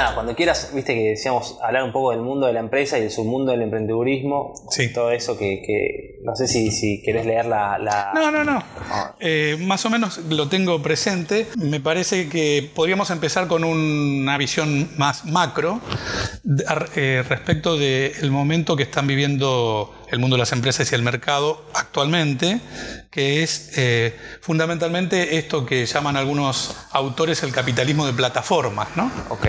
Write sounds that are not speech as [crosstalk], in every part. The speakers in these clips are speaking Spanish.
nada, cuando quieras, viste que decíamos hablar un poco del mundo de la empresa y del submundo del emprendedurismo. Sí. Todo eso que, que- no sé si, si querés leer la. la- No, no, no. Ah. Eh, más o menos lo tengo presente. Me parece que podríamos empezar con una visión más macro eh, respecto del momento que están viviendo el mundo de las empresas y el mercado actualmente, que es eh, fundamentalmente esto que llaman algunos autores el capitalismo de plataformas, ¿no? Ok.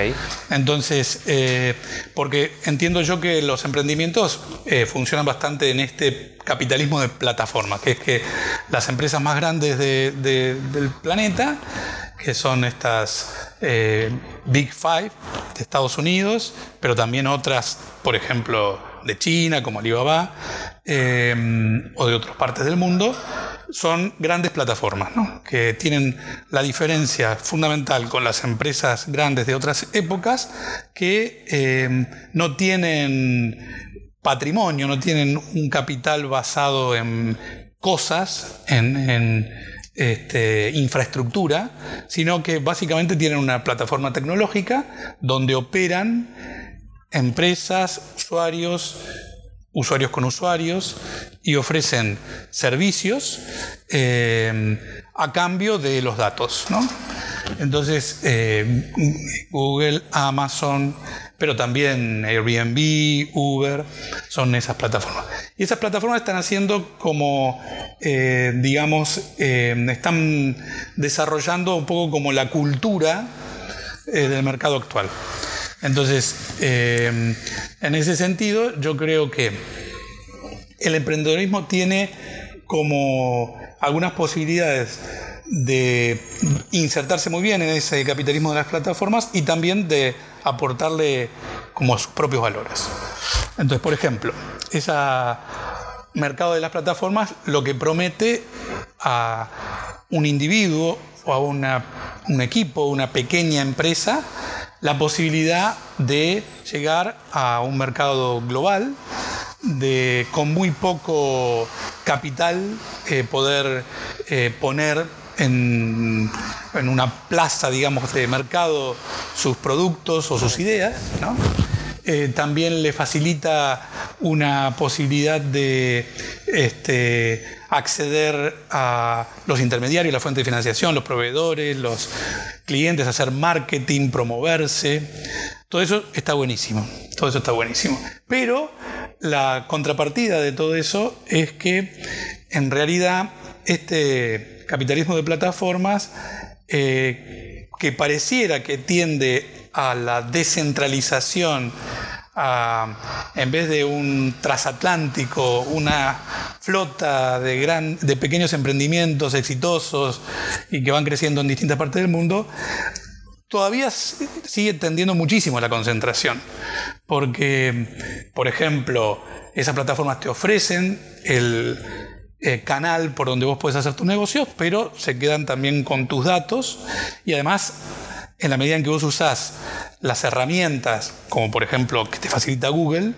Entonces, eh, porque entiendo yo que los emprendimientos eh, funcionan bastante en este capitalismo de plataforma, que es que las empresas más grandes de- de- del planeta, que son estas eh, Big Five de Estados Unidos, pero también otras, por ejemplo, de China, como Alibaba, eh, o de otras partes del mundo, son grandes plataformas, que tienen la diferencia fundamental con las empresas grandes de otras épocas, que eh, no tienen patrimonio, no tienen un capital basado en cosas, en, en, este, infraestructura, sino que básicamente tienen una plataforma tecnológica donde operan empresas, usuarios, usuarios con usuarios y ofrecen servicios eh, a cambio de los datos. Entonces, eh, Google, Amazon, pero también Airbnb, Uber, son esas plataformas. Y esas plataformas están haciendo como, eh, digamos, están desarrollando un poco como la cultura del mercado actual. Entonces, eh, en ese sentido, yo creo que el emprendedorismo tiene como algunas posibilidades de insertarse muy bien en ese capitalismo de las plataformas y también de aportarle como sus propios valores. Entonces, por ejemplo, ese mercado de las plataformas lo que promete a un individuo o a una, un equipo, una pequeña empresa, la posibilidad de llegar a un mercado global, de con muy poco capital eh, poder eh, poner en, en, una plaza, digamos, de mercado sus productos o sus ideas, ¿no? Eh, también le facilita una posibilidad de este, acceder a los intermediarios, la fuente de financiación, los proveedores, los clientes, hacer marketing, promoverse. Todo eso está buenísimo. Todo eso está buenísimo. Pero la contrapartida de todo eso es que en realidad este capitalismo de plataformas eh, que pareciera que tiende a la descentralización, en vez de un transatlántico, una flota de, pequeños emprendimientos exitosos y que van creciendo en distintas partes del mundo, todavía sigue tendiendo muchísimo la concentración. Porque, por ejemplo, esas plataformas te ofrecen el, eh, canal por donde vos puedes hacer tus negocios, pero se quedan también con tus datos y además en la medida en que vos usás las herramientas, como por ejemplo que te facilita Google,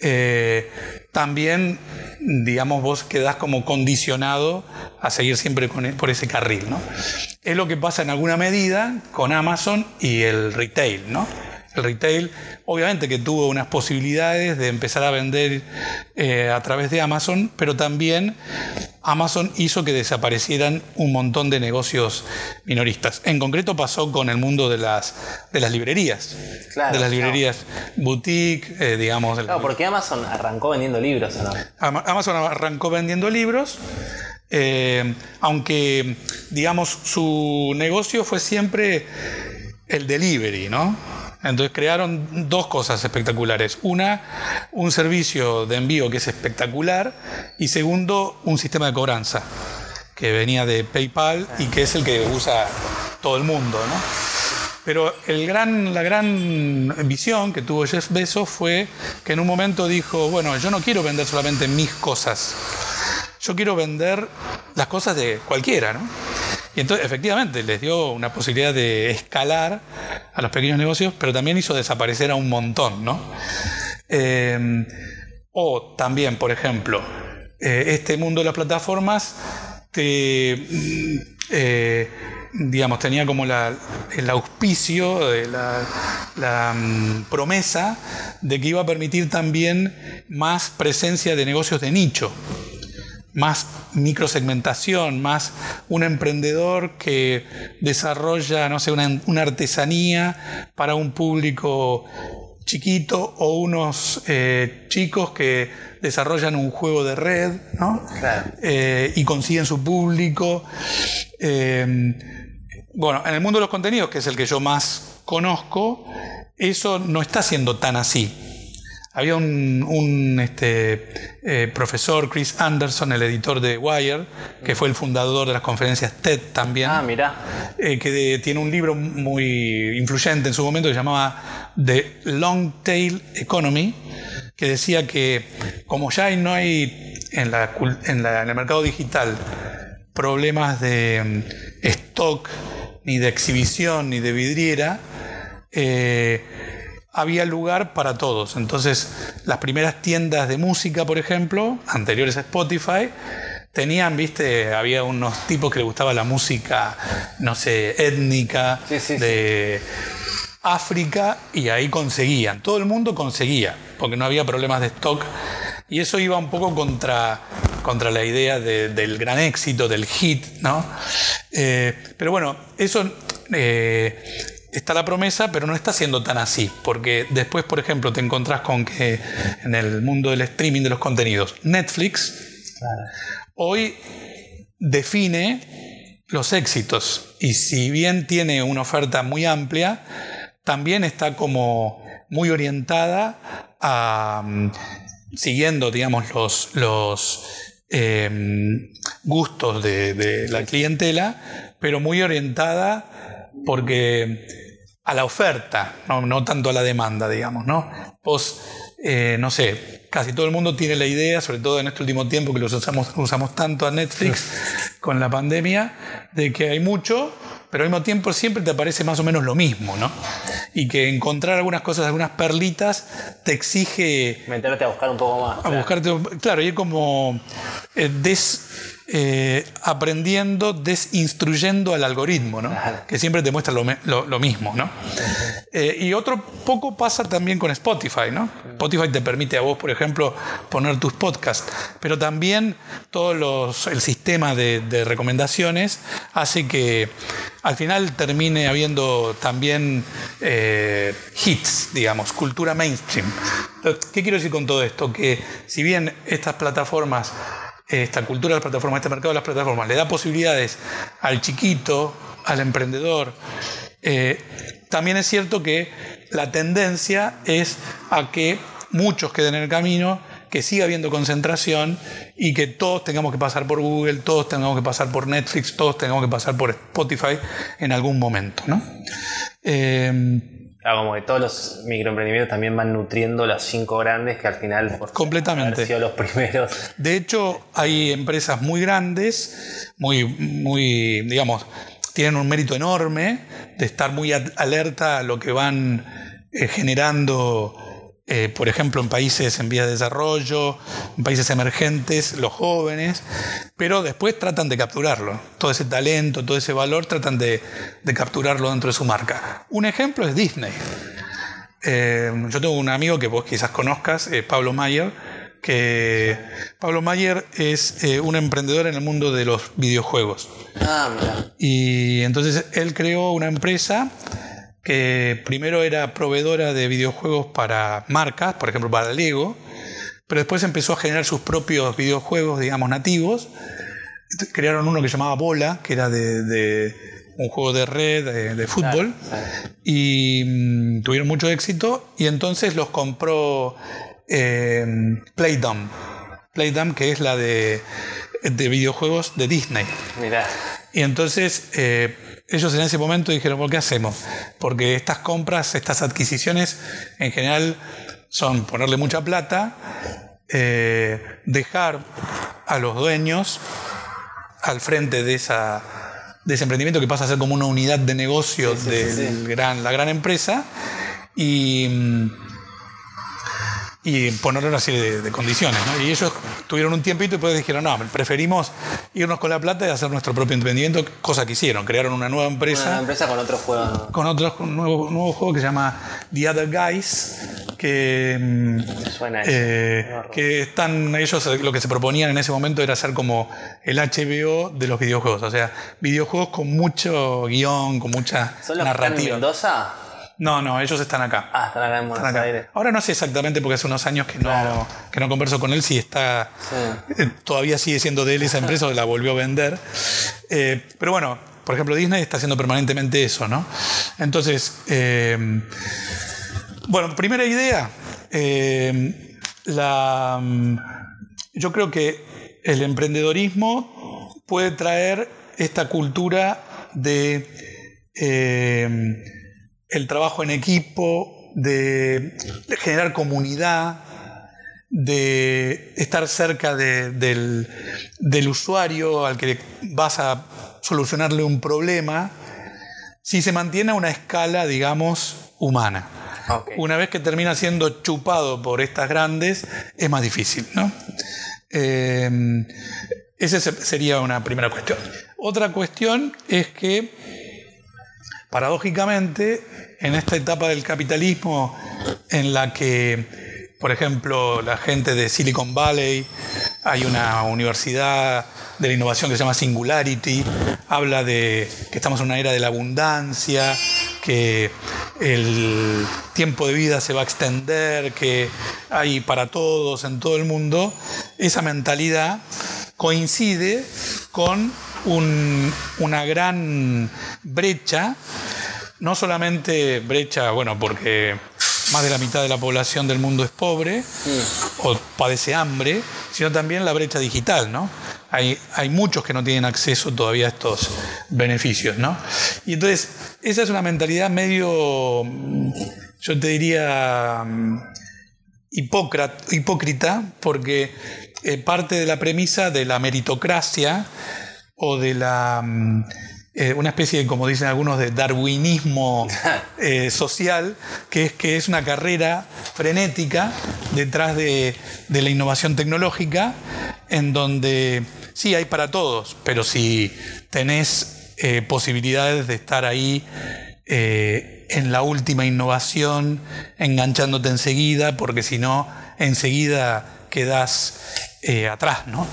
eh, también, digamos, vos quedás como condicionado a seguir siempre con, por ese carril. ¿no? Es lo que pasa en alguna medida con Amazon y el retail. ¿no? El retail, obviamente que tuvo unas posibilidades de empezar a vender eh, a través de Amazon, pero también Amazon hizo que desaparecieran un montón de negocios minoristas. En concreto pasó con el mundo de las, de las librerías. Claro, de las librerías boutique, eh, digamos. Claro, porque Amazon arrancó vendiendo libros, ¿o no? Ama- Amazon arrancó vendiendo libros, eh, aunque, digamos, su negocio fue siempre el delivery, ¿no? Entonces crearon dos cosas espectaculares. Una, un servicio de envío que es espectacular y segundo, un sistema de cobranza que venía de PayPal y que es el que usa todo el mundo, ¿no? Pero la gran visión que tuvo Jeff Bezos fue que en un momento dijo, bueno, yo no quiero vender solamente mis cosas, yo quiero vender las cosas de cualquiera, ¿no? Y entonces, efectivamente, les dio una posibilidad de escalar a los pequeños negocios, pero también hizo desaparecer a un montón, ¿no? Eh, o también, por ejemplo, eh, este mundo de las plataformas mm, eh, digamos, tenía como el auspicio, la, la mm, promesa de que iba a permitir también más presencia de negocios de nicho más microsegmentación, más un emprendedor que desarrolla, no sé, una, una artesanía para un público chiquito o unos eh, chicos que desarrollan un juego de red ¿no? Eh, y consiguen su público. Eh, bueno, en el mundo de los contenidos, que es el que yo más conozco, eso no está siendo tan así. Había un, este, eh, profesor, Chris Anderson, el editor de Wire, que fue el fundador de las conferencias TED también. Ah, mira. Eh, que tiene un libro muy influyente en su momento que se llamaba The Long Tail Economy, que decía que como ya no hay en, la, en, el mercado digital problemas de mm, stock, ni de exhibición, ni de vidriera, eh, había lugar para todos. Entonces, las primeras tiendas de música, por ejemplo, anteriores a Spotify, tenían, viste, había unos tipos que les gustaba la música, no sé, étnica, de África, y ahí conseguían. Todo el mundo conseguía, porque no había problemas de stock. Y eso iba un poco contra, contra la idea del gran éxito, del hit, ¿no? Eh, pero bueno, eso eh, está la promesa, pero no está siendo tan así, porque después, por ejemplo, te encontrás con que en el mundo del streaming de los contenidos, Netflix hoy define los éxitos y si bien tiene una oferta muy amplia, también está como muy orientada a, mm, siguiendo, digamos, los, los em, gustos de, de la clientela, pero muy orientada porque a la oferta, no, tanto a la demanda, digamos, ¿no? Vos, eh, no sé, casi todo el mundo tiene la idea, sobre todo en este último tiempo que los usamos, usamos tanto a Netflix [laughs] con la pandemia, de que hay mucho, pero al mismo tiempo siempre te aparece más o menos lo mismo, ¿no? Y que encontrar algunas cosas, algunas perlitas, te exige... Meterte a buscar un poco más. A buscarte, claro, y es como eh, des eh, aprendiendo, desinstruyendo al algoritmo, ¿no? que siempre te muestra lo, mismo. ¿no? Eh, y otro poco pasa también con Spotify. ¿no? Spotify te permite a vos, por ejemplo, poner tus podcasts, pero también todo los, el sistema de, recomendaciones hace que al final termine habiendo también eh, hits, digamos, cultura mainstream. ¿Qué quiero decir con todo esto? Que si bien estas plataformas esta cultura de las plataformas, este mercado de las plataformas, le da posibilidades al chiquito, al emprendedor. Eh, también es cierto que la tendencia es a que muchos queden en el camino, que siga habiendo concentración y que todos tengamos que pasar por Google, todos tengamos que pasar por Netflix, todos tengamos que pasar por Spotify en algún momento. ¿no? Eh, como que todos los microemprendimientos también van nutriendo las cinco grandes que al final por completamente sido los primeros. De hecho, hay empresas muy grandes, muy, muy, digamos, tienen un mérito enorme de estar muy alerta a lo que van eh, generando eh, por ejemplo, en países en vías de desarrollo, en países emergentes, los jóvenes, pero después tratan de capturarlo. Todo ese talento, todo ese valor, tratan de, capturarlo dentro de su marca. Un ejemplo es Disney. Eh, yo tengo un amigo que vos quizás conozcas, eh, Pablo Mayer, que Pablo Mayer es un emprendedor en el mundo de los videojuegos. Ah, mira. Y entonces él creó una empresa que primero era proveedora de videojuegos para marcas, por ejemplo para Lego, pero después empezó a generar sus propios videojuegos, digamos, nativos. Crearon uno que se llamaba Bola, que era de, un juego de red de, fútbol, y mm, tuvieron mucho éxito, y entonces los compró eh, Playdom. Playdom, que es la de, videojuegos de Disney. Y entonces eh, ellos en ese momento dijeron, ¿por qué hacemos? Porque estas compras, estas adquisiciones, en general son ponerle mucha plata, eh, dejar a los dueños al frente de, esa, de ese emprendimiento que pasa a ser como una unidad de negocio de Gran, la gran empresa. Y, y poner una serie de, condiciones. ¿no? Y ellos tuvieron un tiempito y después dijeron, no, preferimos irnos con la plata y hacer nuestro propio emprendimiento, cosa que hicieron. Crearon una nueva empresa. Una empresa con otro juego. Con otro un nuevo, nuevo juego que se llama The Other Guys, que, mm, Suena eh, que están, ellos lo que se proponían en ese momento era hacer como el HBO de los videojuegos, o sea, videojuegos con mucho guion, con mucha ¿Son los que están en narrativa. Mendoza? No, no, ellos están acá. Ah, están acá en Buenos acá. Aires. Ahora no sé exactamente porque hace unos años que no, Claro. que no converso con él si está Sí. eh, todavía sigue siendo de él esa empresa o la volvió a vender. Eh, pero bueno, por ejemplo, Disney está haciendo permanentemente eso, ¿no? Entonces, eh, bueno, primera idea. la, mm, yo creo que el emprendedorismo puede traer esta cultura de el trabajo en equipo, de, generar comunidad, de estar cerca de- del, del usuario al que vas a solucionarle un problema, si se mantiene a una escala, digamos, humana. Una vez que termina siendo chupado por estas grandes, es más difícil, ¿no? Eh, esa se- sería una primera cuestión. Otra cuestión es que, paradójicamente, en esta etapa del capitalismo en la que, por ejemplo, la gente de Silicon Valley, hay una universidad de la innovación que se llama Singularity, habla de que estamos en una era de la abundancia, que el tiempo de vida se va a extender, que hay para todos en todo el mundo, esa mentalidad coincide con un- una gran brecha, no solamente brecha, bueno, porque más de la mitad de la población del mundo es pobre o padece hambre, sino también la brecha digital, ¿no? Hay, hay muchos que no tienen acceso todavía a estos beneficios, ¿no? Y entonces, esa es una mentalidad medio, mm, yo te diría, mm, hipócrita, porque eh, parte de la premisa de la meritocracia o de la mm, eh, una especie de, como dicen algunos, de darwinismo [laughs] eh, social, que es que es una carrera frenética detrás de, de la innovación tecnológica, en donde sí hay para todos, pero si tenés eh, posibilidades de estar ahí en la última innovación, enganchándote enseguida, porque si no, enseguida quedas eh, atrás, ¿no?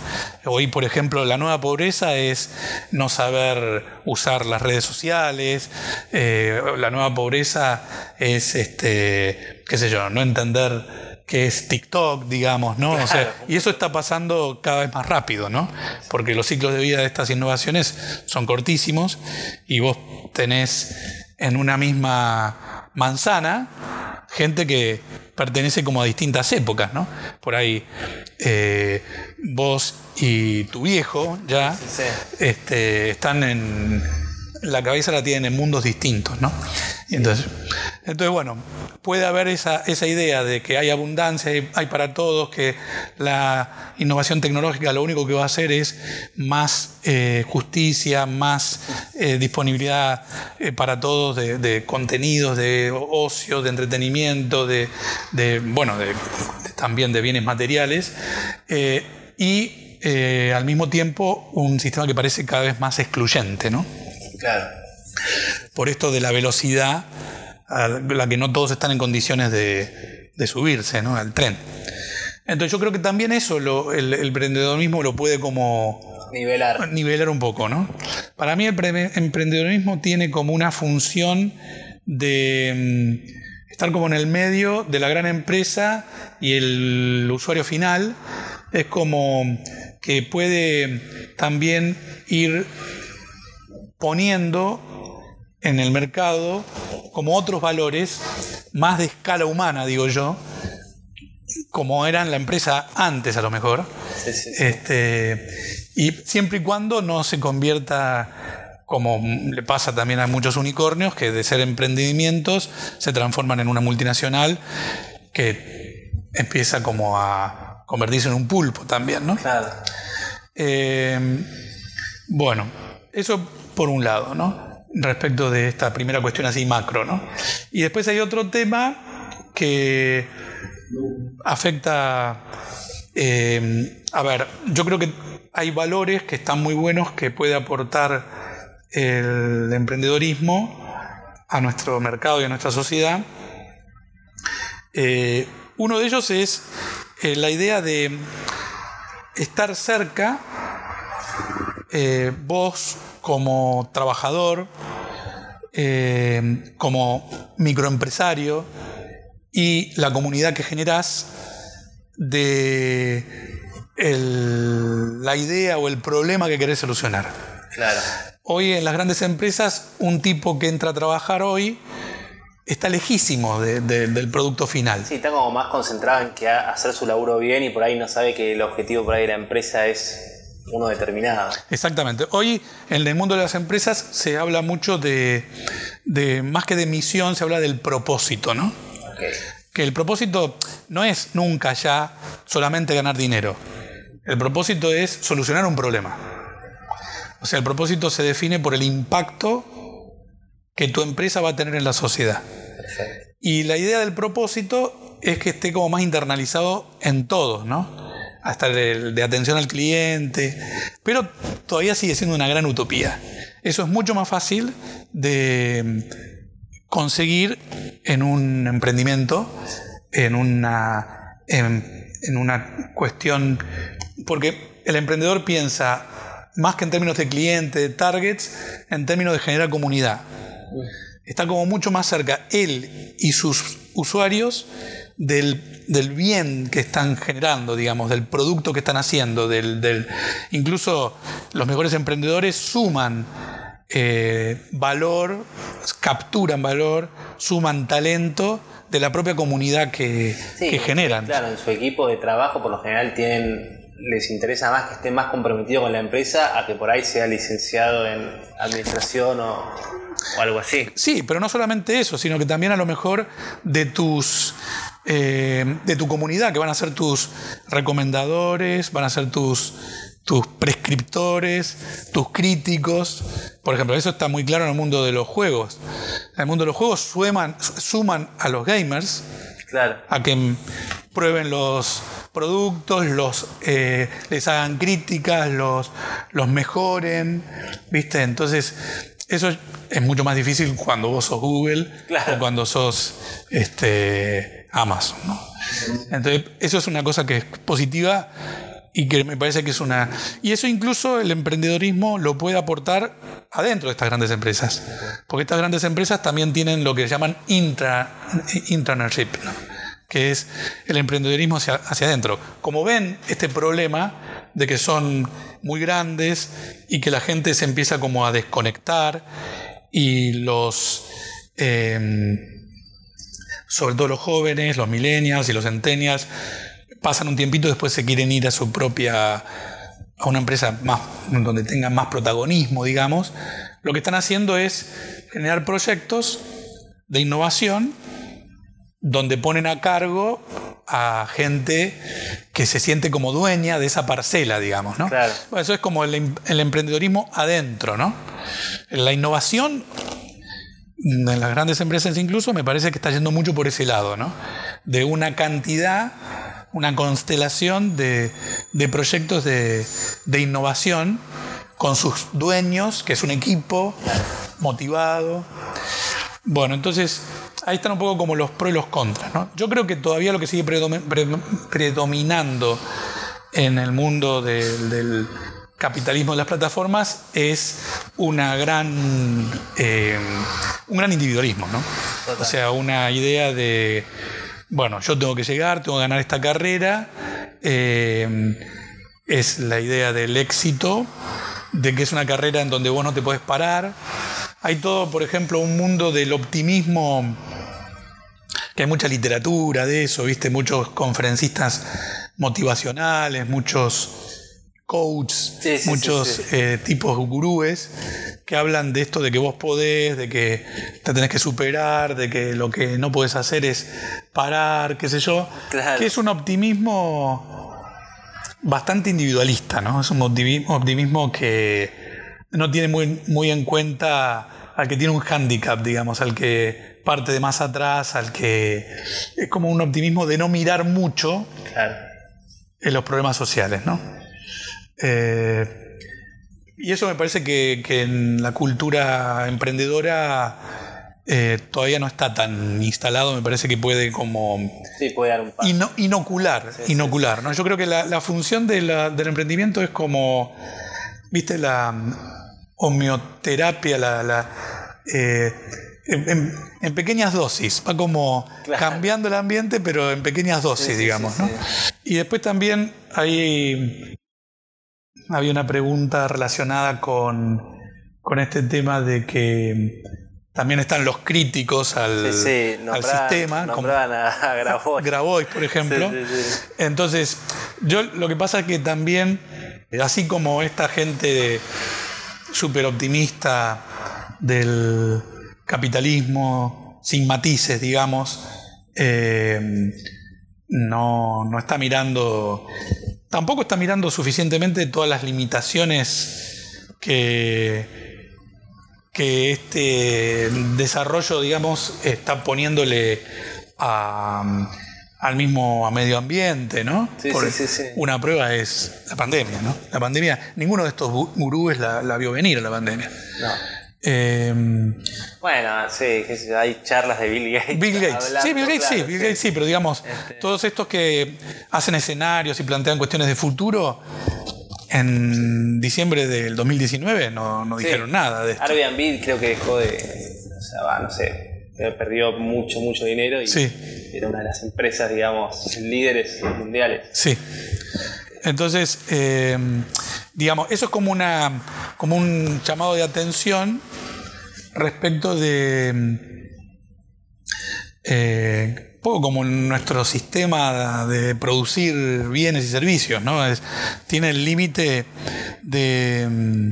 Hoy, por ejemplo, la nueva pobreza es no saber usar las redes sociales, eh, la nueva pobreza es, este, qué sé yo, no entender qué es TikTok, digamos, ¿no? O sea, y eso está pasando cada vez más rápido, ¿no? Porque los ciclos de vida de estas innovaciones son cortísimos y vos tenés en una misma manzana gente que pertenece como a distintas épocas, ¿no? Por ahí eh, vos y tu viejo ya Sí. este, están en la cabeza la tienen en mundos distintos, ¿no? Y entonces, entonces, bueno, puede haber esa, esa idea de que hay abundancia, hay, hay para todos, que la innovación tecnológica lo único que va a hacer es más eh, justicia, más eh, disponibilidad eh, para todos de, de contenidos, de ocio, de entretenimiento, de, de, bueno, de, también de bienes materiales. y eh, al mismo tiempo un sistema que parece cada vez más excluyente, ¿no? Claro. por esto de la velocidad a la que no todos están en condiciones de, de subirse ¿no? al tren. Entonces yo creo que también eso lo- el, el emprendedorismo lo puede como Nivelar. nivelar un poco, ¿no? Para mí el pre- emprendedorismo tiene como una función de mm, estar como en el medio de la gran empresa y el usuario final. Es como que puede también ir poniendo en el mercado como otros valores más de escala humana, digo yo, como eran la empresa antes a lo mejor. Sí, sí, sí. Este, y siempre y cuando no se convierta, como le pasa también a muchos unicornios, que de ser emprendimientos se transforman en una multinacional que empieza como a convertirse en un pulpo también, ¿no? Claro. Eh, bueno, eso por un lado, ¿no? Respecto de esta primera cuestión así macro, ¿no? Y después hay otro tema que afecta... eh, a ver, yo creo que hay valores que están muy buenos que puede aportar el emprendedorismo a nuestro mercado y a nuestra sociedad. Eh, uno de ellos es eh, la idea de estar cerca, vos como trabajador, eh, como microempresario y la comunidad que generás de el- la idea o el problema que querés solucionar. Claro. Hoy en las grandes empresas, un tipo que entra a trabajar hoy está lejísimo de- de- del producto final. Sí, está como más concentrado en que hacer su laburo bien y por ahí no sabe que el objetivo por ahí de la empresa es uno determinado. Exactamente. Hoy en el mundo de las empresas se habla mucho de, de- más que de misión, se habla del propósito, ¿no? Que el propósito no es nunca ya solamente ganar dinero. El propósito es solucionar un problema. O sea, el propósito se define por el impacto que tu empresa va a tener en la sociedad. Perfecto. Y la idea del propósito es que esté como más internalizado en todos, ¿no? Hasta el de atención al cliente. Pero todavía sigue siendo una gran utopía. Eso es mucho más fácil de conseguir en un emprendimiento, en una, en, en una cuestión. Porque el emprendedor piensa más que en términos de cliente, de targets, en términos de generar comunidad está como mucho más cerca él y sus usuarios del, del bien que están generando, digamos, del producto que están haciendo, del, del- incluso los mejores emprendedores suman eh, valor, capturan valor, suman talento de la propia comunidad que, Sí, que generan. Claro, en su equipo de trabajo por lo general tienen, les interesa más que esté más comprometido con la empresa a que por ahí sea licenciado en administración o, o algo así. Sí, pero no solamente eso, sino que también a lo mejor de tus eh, de tu comunidad, que van a ser tus recomendadores, van a ser tus tus prescriptores, tus críticos. Por ejemplo, eso está muy claro en el mundo de los juegos. En el mundo de los juegos suman, suman a los gamers Claro. a que prueben los productos, los, eh, les hagan críticas, los, los mejoren, ¿viste? Entonces, eso es mucho más difícil cuando vos sos Google Claro. o cuando sos este, Amazon, ¿no? Entonces, eso es una cosa que es positiva y que me parece que es una... Y eso incluso el emprendedorismo lo puede aportar adentro de estas grandes empresas. Porque estas grandes empresas también tienen lo que llaman intra, intrapreneurship, ¿no? que es el emprendedorismo hacia, hacia adentro. Como ven este problema de que son muy grandes y que la gente se empieza como a desconectar y los... eh, sobre todo los jóvenes, los millennials y los centennials, pasan un tiempito y después se quieren ir a su propia, a una empresa más, donde tengan más protagonismo, digamos. Lo que están haciendo es generar proyectos de innovación donde ponen a cargo a gente que se siente como dueña de esa parcela, digamos, ¿no? Claro. Eso es como el, em- el emprendedorismo adentro, ¿no? La innovación en las grandes empresas incluso me parece que está yendo mucho por ese lado, ¿no? De una cantidad, una constelación de, de proyectos de, de innovación con sus dueños, que es un equipo motivado. Bueno, entonces ahí están un poco como los pros y los contras, ¿no? Yo creo que todavía lo que sigue predomi- pre- predominando en el mundo del, del capitalismo de las plataformas es una gran, eh, un gran individualismo, ¿no? Total. O sea, una idea de, bueno, yo tengo que llegar, tengo que ganar esta carrera, eh, es la idea del éxito, de que es una carrera en donde vos no te podés parar. Hay todo, por ejemplo, un mundo del optimismo que hay mucha literatura de eso, ¿viste? Muchos conferencistas motivacionales, muchos coaches, Sí, sí, muchos sí, eh, tipos gurúes que hablan de esto de que vos podés, de que te tenés que superar, de que lo que no podés hacer es parar, qué sé yo. Claro. Que es un optimismo bastante individualista, ¿no? Es un optimismo, optimismo que no tiene muy, muy en cuenta al que tiene un hándicap, digamos, al que parte de más atrás, al que es como un optimismo de no mirar mucho en los problemas sociales, ¿no? Eh, y eso me parece que, en la cultura emprendedora eh, todavía no está tan instalado, me parece que puede como sí, puede dar un paso. inocular, inocular. ¿no? Yo creo que la, función del emprendimiento es como, viste, la homeoterapia, la, eh, en, pequeñas dosis, va como cambiando el ambiente, pero en pequeñas dosis, digamos. ¿no? Y después también hay había una pregunta relacionada con, este tema de que también están los críticos al, sistema. como [laughs] a Grabois. Grabois, por ejemplo. Entonces, yo lo que pasa es que también, así como esta gente súper optimista del capitalismo, sin matices, digamos, eh, no, no está mirando tampoco está mirando suficientemente todas las limitaciones que, que este desarrollo, digamos, está poniéndole al mismo a medio ambiente, ¿no? Sí, sí, sí, Una prueba es la pandemia, ¿no? La pandemia, ninguno de estos gurúes la, la vio venir la pandemia. No. Em, bueno, sí, hay charlas de Bill Gates. Bill Gates, sí, Bill Gates sí, Bill Gates sí, pero digamos, este. todos estos que hacen escenarios y plantean cuestiones de futuro, en diciembre del 2019 no, no dijeron nada de esto. Airbnb creo que dejó de, o sea, va, no sé, perdió mucho, mucho dinero y era una de las empresas, digamos, líderes mundiales. Sí. Entonces, em, digamos, eso es como, una, como un llamado de atención respecto de... Eh, poco como nuestro sistema de producir bienes y servicios, ¿no? tiene el límite de, mm,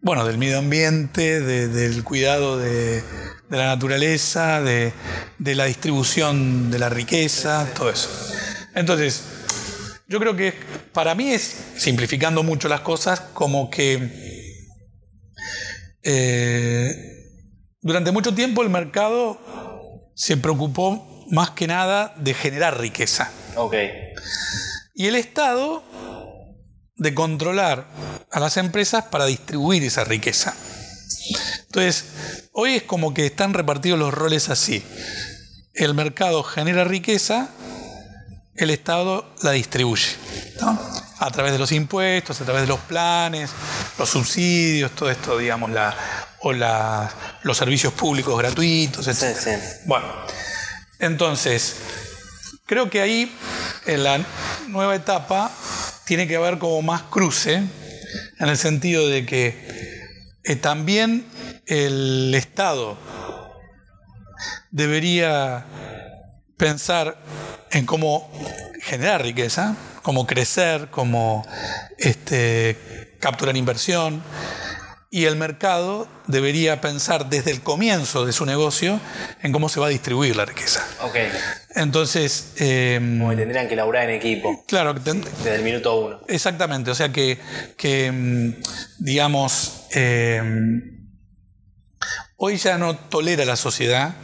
bueno, del medio ambiente, del cuidado de, la naturaleza, de, de, la distribución de la riqueza, todo eso. Entonces, yo creo que para mí es, simplificando mucho las cosas, como que eh, durante mucho tiempo el mercado se preocupó más que nada de generar riqueza. Y el Estado de controlar a las empresas para distribuir esa riqueza. Entonces, hoy es como que están repartidos los roles así. El mercado genera riqueza el Estado la distribuye. A través de los impuestos, a través de los planes, los subsidios, todo esto, digamos, la, o los servicios públicos gratuitos, etc. Bueno, entonces, creo que ahí, en la nueva etapa, tiene que haber como más cruce, en el sentido de que eh, también el Estado debería pensar en cómo generar riqueza, cómo crecer, cómo este, capturar inversión. Y el mercado debería pensar desde el comienzo de su negocio en cómo se va a distribuir la riqueza. Ok. Entonces. Eh, tendrían que laburar en equipo. Claro. Desde el minuto uno. Exactamente. O sea que, que mm, digamos, em, hoy ya no tolera la sociedad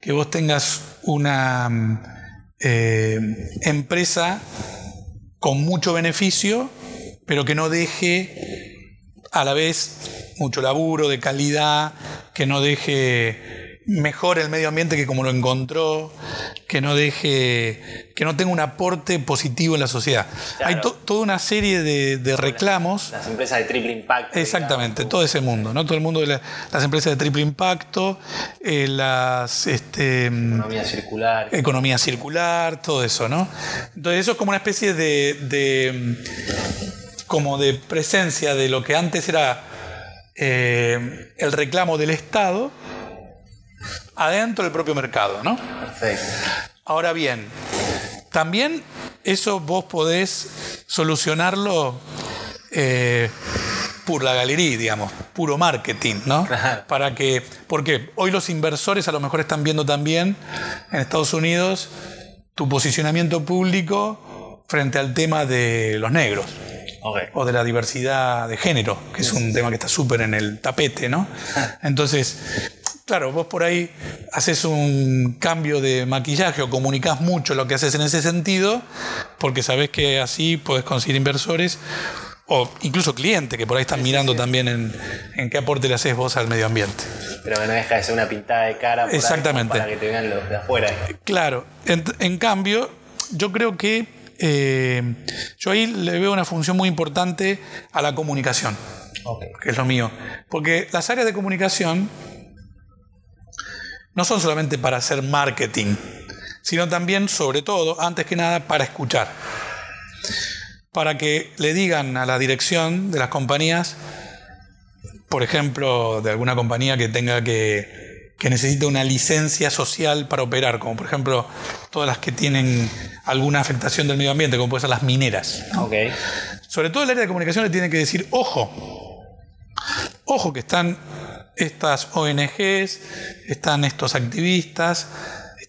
que vos tengas una eh, empresa con mucho beneficio, pero que no deje a la vez mucho laburo de calidad, que no deje mejor el medio ambiente que como lo encontró, que no deje, que no tenga un aporte positivo en la sociedad. Hay toda una serie de, reclamos. Las empresas de triple impacto. Exactamente, todo ese mundo, ¿no? Todo el mundo de las empresas de triple impacto, eh, las este, economía circular. Economía circular, todo eso, ¿no? Entonces eso es como una especie de, de como de presencia de lo que antes era eh, el reclamo del Estado adentro del propio mercado, ¿no? Perfecto. Ahora bien, también eso vos podés solucionarlo eh, por la galería, digamos, puro marketing, ¿no? Para que, porque hoy los inversores a lo mejor están viendo también en Estados Unidos tu posicionamiento público frente al tema de los negros. o de la diversidad de género, que es un tema que está súper en el tapete, ¿no? [laughs] Entonces, claro, vos por ahí haces un cambio de maquillaje o comunicás mucho lo que haces en ese sentido, porque sabés que así podés conseguir inversores o incluso clientes que por ahí están mirando también en, qué aporte le haces vos al medio ambiente. Pero que no deja de ser una pintada de cara Exactamente. para que te vean los de afuera. Claro, en, cambio, yo creo que eh, yo ahí le veo una función muy importante a la comunicación, que es lo mío. Porque las áreas de comunicación no son solamente para hacer marketing, sino también, sobre todo, antes que nada, para escuchar para que le digan a la dirección de las compañías, por ejemplo, de alguna compañía que tenga que, que necesite una licencia social para operar, como por ejemplo todas las que tienen alguna afectación del medio ambiente, como pueden ser las mineras. Sobre todo el área de comunicación le tiene que decir, ojo, ojo que están estas ONGs, están estos activistas,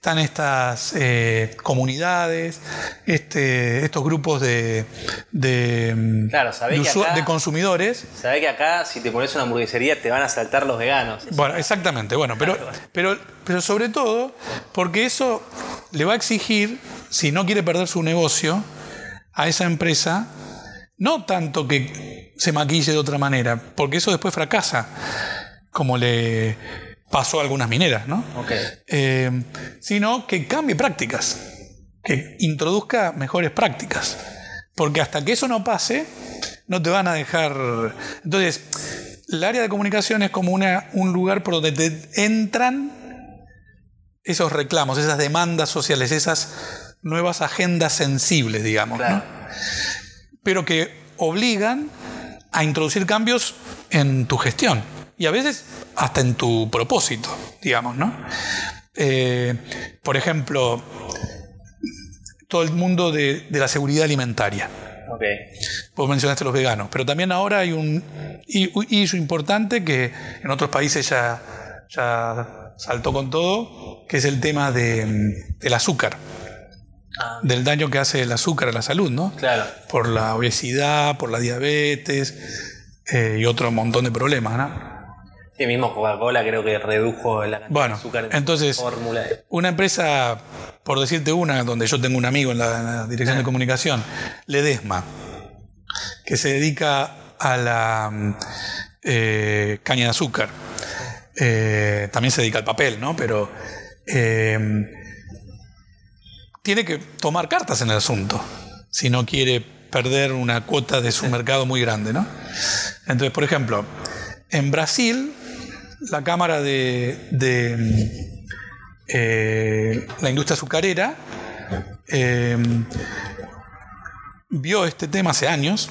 están estas eh, comunidades, este, estos grupos de, de, de, consumidores. Sabés que acá, si te pones una hamburguesería, te van a saltar los veganos. Bueno, exactamente. Bueno, pero, pero, pero sobre todo, porque eso le va a exigir, si no quiere perder su negocio, a esa empresa, no tanto que se maquille de otra manera, porque eso después fracasa, como le pasó a algunas mineras, ¿no? Eh, sino que cambie prácticas, que introduzca mejores prácticas. Porque hasta que eso no pase, no te van a dejar. Entonces, el área de comunicación es como una, un lugar por donde te entran esos reclamos, esas demandas sociales, esas nuevas agendas sensibles, digamos, ¿no? pero que obligan a introducir cambios en tu gestión y a veces hasta en tu propósito, digamos, ¿no? Eh, por ejemplo, todo el mundo de, la seguridad alimentaria. Okay. Vos mencionaste los veganos, pero también ahora hay un issue importante que en otros países ya, ya saltó con todo, que es el tema de, del azúcar. Ah. Del daño que hace el azúcar a la salud, ¿no? Claro. Por la obesidad, por la diabetes eh, y otro montón de problemas, ¿no? Sí, mismo Coca-Cola creo que redujo la cantidad de azúcar en entonces, fórmula. Una empresa, por decirte una, donde yo tengo un amigo en la, dirección de ah. comunicación, Ledesma, que se dedica a la eh, caña de azúcar. Eh, también se dedica al papel, ¿no? Pero eh, tiene que tomar cartas en el asunto si no quiere perder una cuota de su mercado muy grande, ¿no? Entonces, por ejemplo, en Brasil la Cámara de, eh, la industria azucarera eh, vio este tema hace años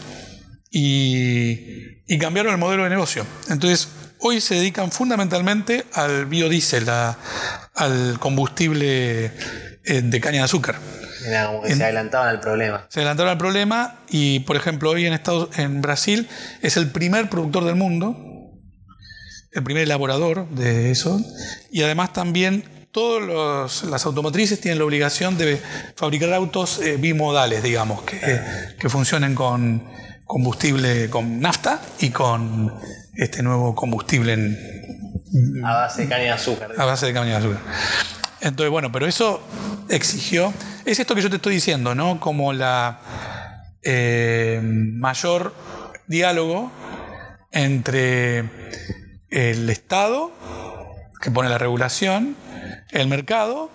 y, cambiaron el modelo de negocio. Entonces, hoy se dedican fundamentalmente al biodiesel, al combustible eh, de caña de azúcar. como que se adelantaban al problema. Se adelantaron al problema y, por ejemplo, hoy en, Estados, en Brasil es el primer productor del mundo el primer elaborador de eso, y además también todas las automotrices tienen la obligación de fabricar autos eh, bimodales, digamos, que, que, funcionen con combustible con nafta y con este nuevo combustible en, a base de caña de azúcar. A base de caña de azúcar. Entonces, bueno, pero eso exigió, es esto que yo te estoy diciendo, ¿no? Como la eh, mayor diálogo entre el Estado, que pone la regulación, el mercado,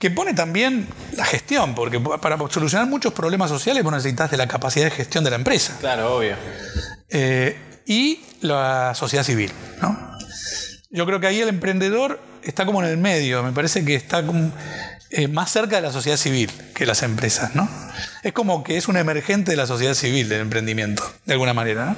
que pone también la gestión, porque para solucionar muchos problemas sociales vos necesitas de la capacidad de gestión de la empresa. Claro, obvio. Eh, y la sociedad civil, ¿no? Yo creo que ahí el emprendedor está como en el medio, me parece que está eh, más cerca de la sociedad civil que las empresas, ¿no? Es como que es un emergente de la sociedad civil del emprendimiento, de alguna manera, ¿no?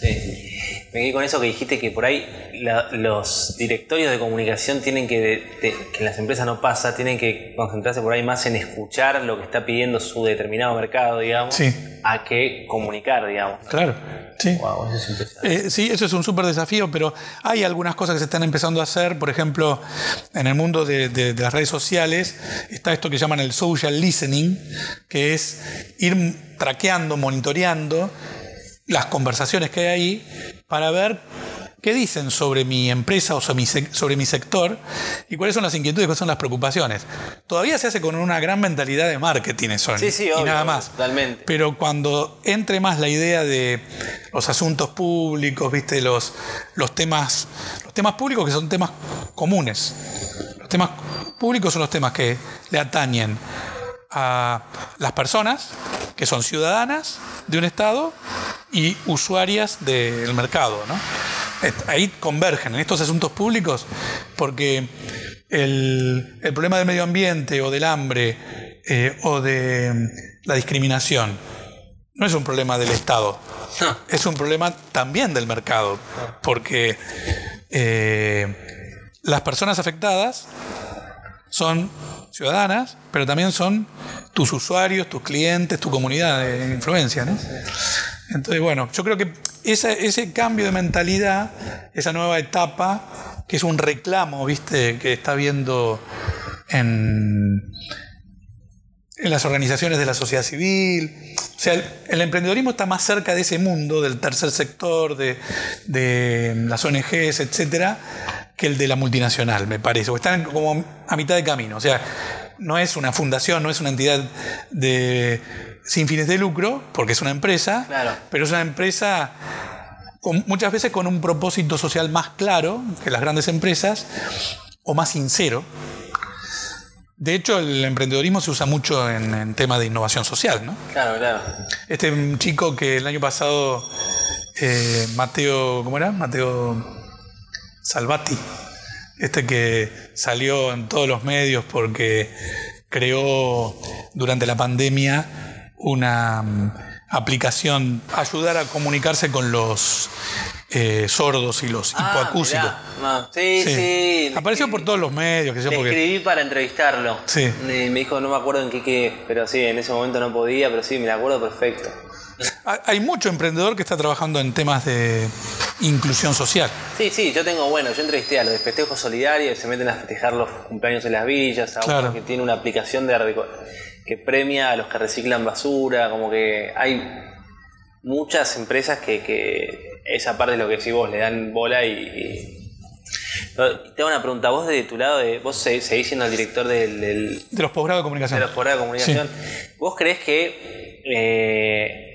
Sí. Me quedé con eso que dijiste que por ahí la- los directorios de comunicación tienen que, de- que en las empresas no pasa, tienen que concentrarse por ahí más en escuchar lo que está pidiendo su determinado mercado, digamos, Sí. a que comunicar, digamos. Claro, sí. Wow, eso es. Eh, sí, eso es un súper desafío, pero hay algunas cosas que se están empezando a hacer. Por ejemplo, en el mundo de, de- de las redes sociales está esto que llaman el social listening, que es ir traqueando, monitoreando las conversaciones que hay ahí para ver qué dicen sobre mi empresa o sobre mi, sobre mi sector y cuáles son las inquietudes, cuáles son las preocupaciones. Todavía se hace con una gran mentalidad de marketing eso, Sí, sí, y obvio, nada obvio, más. totalmente. Pero cuando entre más la idea de los asuntos públicos, viste, los, los temas, los temas públicos que son temas comunes. Los temas públicos son los temas que le atañen a las personas que son ciudadanas de un estado y usuarias del mercado, Ahí convergen en estos asuntos públicos porque el, el problema del medio ambiente o del hambre eh, o de la discriminación no es un problema del Estado, No. es un problema también del mercado, porque eh, las personas afectadas son ciudadanas, pero también son tus usuarios, tus clientes, tu comunidad de influencia. ¿no? Entonces, bueno, yo creo que ese cambio de mentalidad, esa nueva etapa, que es un reclamo, ¿viste?, que está viendo en, en las organizaciones de la sociedad civil. O sea, el, el emprendedorismo está más cerca de ese mundo, del tercer sector, de, de las ONGs, etcétera, que el de la multinacional, me parece. O están como a mitad de camino. O sea, no es una fundación, no es una entidad de, sin fines de lucro, porque es una empresa, Claro. pero es una empresa con- muchas veces con un propósito social más claro que las grandes empresas o más sincero. De hecho, el emprendedorismo se usa mucho en, en tema de innovación social, ¿no? Claro, claro. Este chico que el año pasado, eh, Mateo, ¿cómo era? Mateo Salvati, este que salió en todos los medios porque creó durante la pandemia una mm, aplicación ayudar a comunicarse con los eh, sordos y los Ah, hipoacúsicos. No, sí, sí. Apareció por todos los medios, que sé yo, Le porque escribí para entrevistarlo. Sí. Me me dijo, no me acuerdo en qué, qué, pero sí, en ese momento no podía, pero sí, me la acuerdo perfecto. Hay- mucho emprendedor que está trabajando en temas de inclusión social. Sí, sí, yo tengo, bueno, yo entrevisté a los de festejos solidarios, se meten a festejar los cumpleaños en las villas, a Claro. uno que tiene una aplicación de que premia a los que reciclan basura, como que hay muchas empresas que, que esa parte es lo que decís vos, le dan bola y... Tengo una pregunta, vos de tu lado, de, vos se- seguís siendo el director del, del- De los posgrados de comunicación. de los programas de comunicación. ¿Vos crees que, eh,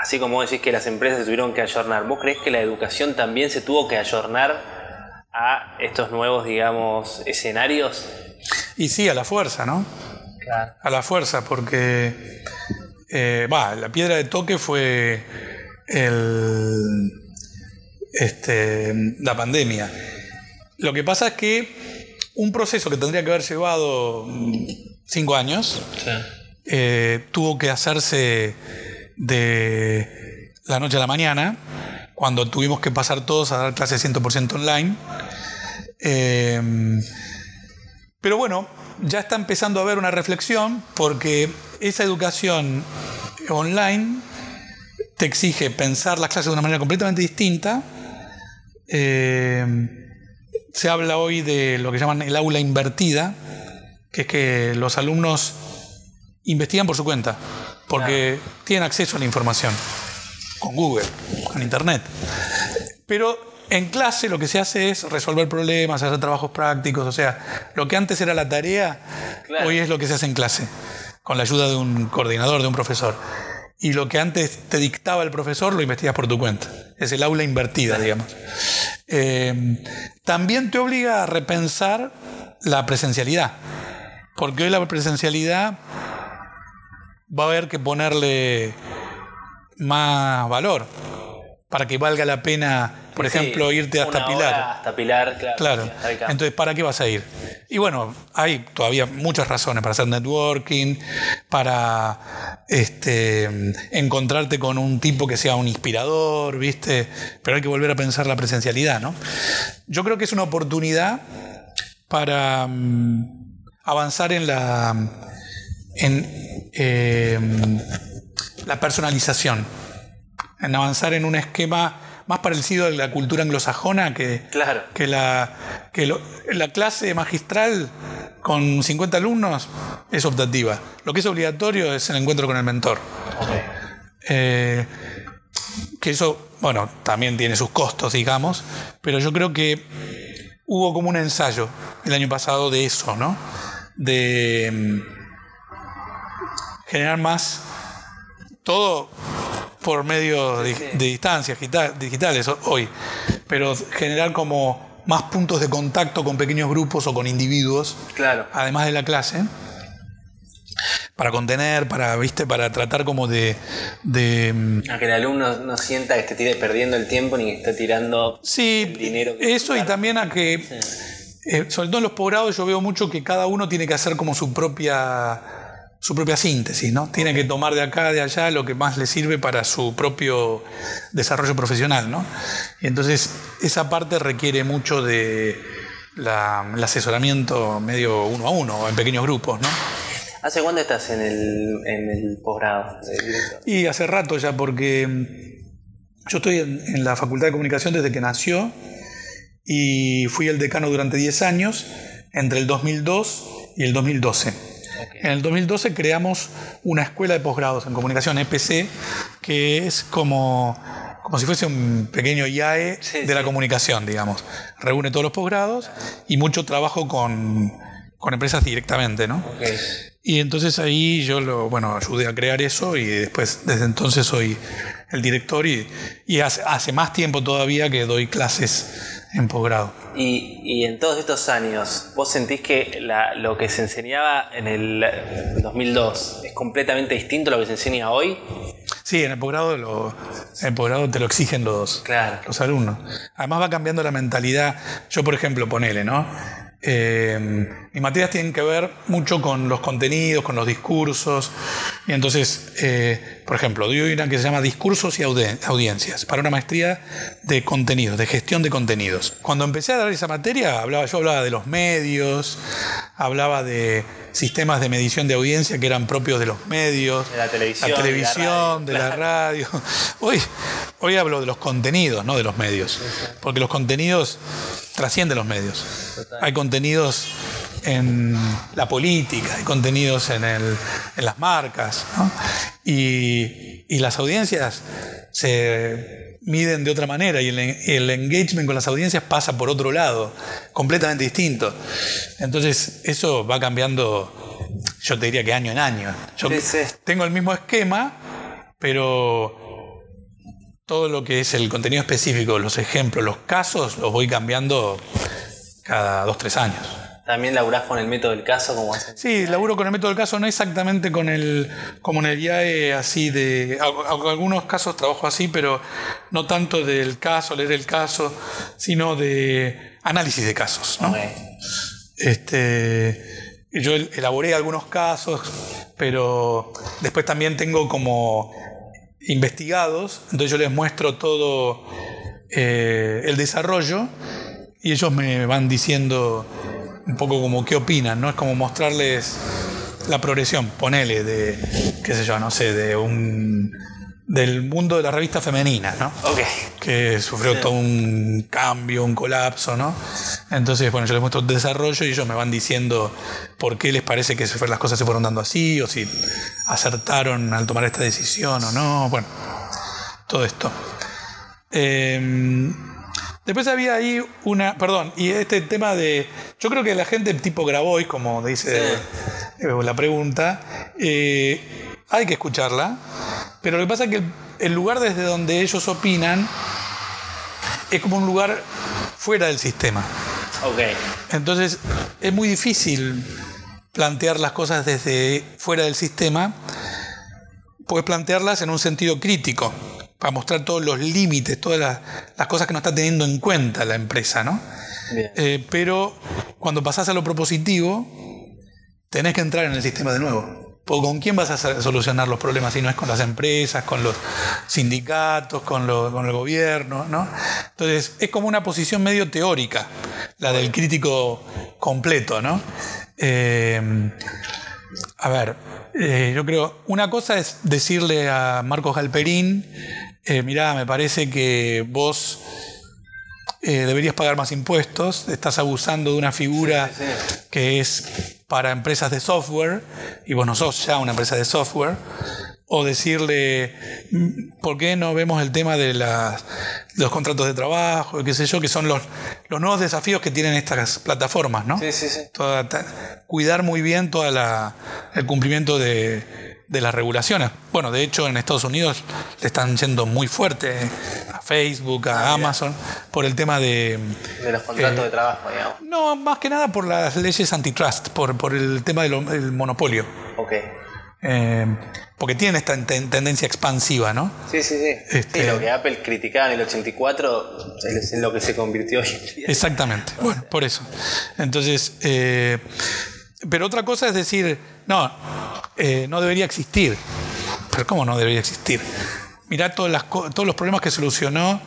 así como decís que las empresas se tuvieron que ayornar, ¿vos crees que la educación también se tuvo que ayornar a estos nuevos, digamos, escenarios? Y sí, a la fuerza, ¿no? Claro. A la fuerza, porque eh, va, la piedra de toque fue el, este, la pandemia. Lo que pasa es que un proceso que tendría que haber llevado mm, cinco años eh, tuvo que hacerse de la noche a la mañana, cuando tuvimos que pasar todos a dar clases 100% online. Eh, pero bueno, ya está empezando a haber una reflexión porque esa educación online te exige pensar las clases de una manera completamente distinta. Eh, se habla hoy de lo que llaman el aula invertida, que es que los alumnos investigan por su cuenta, porque tienen acceso a la información, con Google, con Internet. Pero en clase lo que se hace es resolver problemas, hacer trabajos prácticos, o sea, lo que antes era la tarea, Claro. hoy es lo que se hace en clase, con la ayuda de un coordinador, de un profesor. Y lo que antes te dictaba el profesor lo investigas por tu cuenta. Es el aula invertida, digamos. Eh, también te obliga a repensar la presencialidad, porque hoy la presencialidad va a haber que ponerle más valor para que valga la pena, por Sí, ejemplo, irte hasta Pilar. hasta Pilar, claro. Entonces, ¿para qué vas a ir? Y bueno, hay todavía muchas razones para hacer networking, para este, encontrarte con un tipo que sea un inspirador, ¿viste? Pero hay que volver a pensar la presencialidad, ¿no? Yo creo que es una oportunidad para mm, avanzar en la, en, em, la personalización, en avanzar en un esquema más parecido a la cultura anglosajona que, Claro. que, la, que lo- la clase magistral con 50 alumnos es optativa. Lo que es obligatorio es el encuentro con el mentor. Ok. Eh, que eso, bueno, también tiene sus costos, digamos, pero yo creo que hubo como un ensayo el año pasado de eso, ¿no? De mm, generar más todo por medio de, de distancias digita- digitales ho- hoy, pero generar como más puntos de contacto con pequeños grupos o con individuos Claro. además de la clase, para contener, para, ¿viste? para tratar como de, de, mm, A que el alumno no sienta que esté tire- perdiendo el tiempo ni que está tirando sí, el dinero. que eso y también a que, eh, sobre todo en los posgrados yo veo mucho que cada uno tiene que hacer como su propia su propia síntesis, ¿no? Tiene que tomar de acá, de allá, lo que más le sirve para su propio desarrollo profesional, ¿no? Y entonces esa parte requiere mucho de la- el asesoramiento medio uno a uno, o en pequeños grupos, ¿no? ¿Hace cuánto estás en el, en el posgrado director? Y hace rato ya, porque mm, yo estoy en, en la Facultad de Comunicación desde que nació y fui el decano durante 10 años, entre el 2002 y el 2012. En el 2012 creamos una escuela de posgrados en comunicación, EPC, que es como, como si fuese un pequeño IAE Sí, de la comunicación, digamos. Reúne todos los posgrados y mucho trabajo con, con empresas directamente, ¿no? Y entonces ahí yo lo, bueno, ayudé a crear eso y después desde entonces soy el director y, y hace, hace más tiempo todavía que doy clases en posgrado. Y, y en todos estos años, ¿vos sentís que la- lo que se enseñaba en el 2002 es completamente distinto a lo que se enseña hoy? Sí, en el posgrado, lo, en el posgrado te lo exigen los, Claro. los alumnos. Además va cambiando la mentalidad. Yo, por ejemplo, ponele, ¿no? Eh, mis materias tienen que ver mucho con los contenidos, con los discursos. Y entonces, eh, por ejemplo, doy una que se llama Discursos y audien- Audiencias, para una maestría de contenidos, de gestión de contenidos. Cuando empecé a dar esa materia, hablaba, yo hablaba de los medios, hablaba de sistemas de medición de audiencia que eran propios de los medios, De la televisión, la de la televisión, de la radio, radio. Hoy, hoy hablo de los contenidos, no de los medios. Porque los contenidos trascienden los medios. Hay contenidos en la política, hay contenidos en, el- en las marcas. ¿no? Y, y las audiencias se miden de otra manera y el, el engagement con las audiencias pasa por otro lado, completamente distinto. Entonces eso va cambiando, yo te diría que año en año. Yo Sí, sí. tengo el mismo esquema, pero todo lo que es el contenido específico, los ejemplos, los casos, los voy cambiando cada dos, tres años. También laburás con el método del caso, como hacen. Sí, laburo con el método del caso, no exactamente con el, como en el IAE, así de. Algunos casos trabajo así, pero no tanto del caso, leer el caso, sino de análisis de casos. ¿no? Ok. Este, yo el- elaboré algunos casos, pero después también tengo como investigados, entonces yo les muestro todo eh, el desarrollo y ellos me van diciendo un poco como qué opinan, ¿no? Es como mostrarles la progresión, ponele, de, qué sé yo, no sé, de un del mundo de la revista femenina, ¿no? Ok. que sufrió todo un cambio, un colapso, ¿no? Entonces, bueno, yo les muestro el desarrollo y ellos me van diciendo por qué les parece que las cosas se fueron dando así, o si acertaron al tomar esta decisión o no, bueno, todo esto. Eh, después había ahí una, perdón, y este tema de, yo creo que la gente tipo Grabois, como dice eh, la pregunta, eh, hay que escucharla, pero lo que pasa es que el, el lugar desde donde ellos opinan es como un lugar fuera del sistema. Ok. Entonces es muy difícil plantear las cosas desde fuera del sistema. Puedes plantearlas en un sentido crítico, para mostrar todos los límites, todas las, las cosas que no está teniendo en cuenta la empresa, ¿no? Eh, pero cuando pasás a lo propositivo, tenés que entrar en el sistema de nuevo. Porque ¿Con quién vas a solucionar los problemas si no es con las empresas, con los sindicatos, con, con el gobierno? ¿no? Entonces, es como una posición medio teórica, la del crítico completo. ¿no? Eh, a ver, eh, yo creo, una cosa es decirle a Marcos Galperín, eh, mirá, me parece que vos eh, deberías pagar más impuestos, estás abusando de una figura que es para empresas de software, y vos no sos ya una empresa de software, o decirle, mm, ¿por qué no vemos el tema de las, los contratos de trabajo, qué sé yo, que son los, los nuevos desafíos que tienen estas plataformas, ¿no? Sí, sí, sí. cuidar muy bien todo el cumplimiento de, de las regulaciones. Bueno, de hecho en Estados Unidos le están yendo muy fuerte a Facebook, a ah, Amazon, por el tema de... De los contratos de trabajo, digamos. No, más que nada por las leyes antitrust, por, por el tema del monopolio. Ok. Eh, porque tienen esta tendencia expansiva, ¿no? Sí, sí, sí. Este... lo que Apple criticaba en el 84 es en lo que se convirtió hoy Exactamente. Bueno, por eso. Entonces, eh, pero otra cosa es decir, no, eh, no debería existir. Pero ¿cómo no debería existir? Mirá todos los problemas que solucionó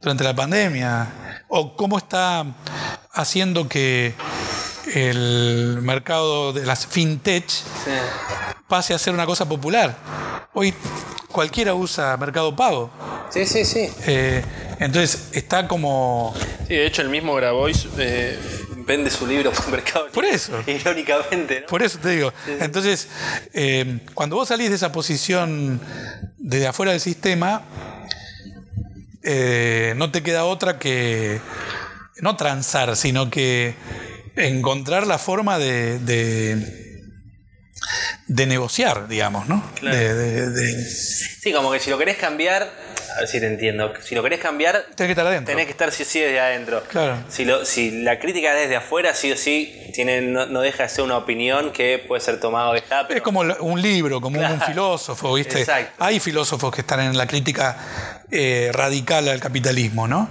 durante la pandemia. O cómo está haciendo que el mercado de las fintech pase a ser una cosa popular. Hoy cualquiera usa Mercado Pago. Sí, sí, sí. Eh, entonces está como... Sí, de hecho el mismo Grabois eh, vende su libro por Mercado Por eso. [laughs] Irónicamente, ¿no? Por eso te digo. Entonces, eh, cuando vos salís de esa posición desde afuera del sistema, no te queda otra que no transar, sino que encontrar la forma de, de, negociar, digamos, ¿no? Sí, como que si lo querés cambiar, a ver si te entiendo. Si lo querés cambiar, tenés que estar adentro. Tenés que estar sí o sí desde adentro. Claro. Si, lo, si la crítica es desde afuera, sí o sí, tiene, no, deja de ser una opinión que puede ser tomado de esta. Es como un libro, como un filósofo, ¿viste? Exacto. Hay filósofos que están en la crítica eh, radical al capitalismo, ¿no?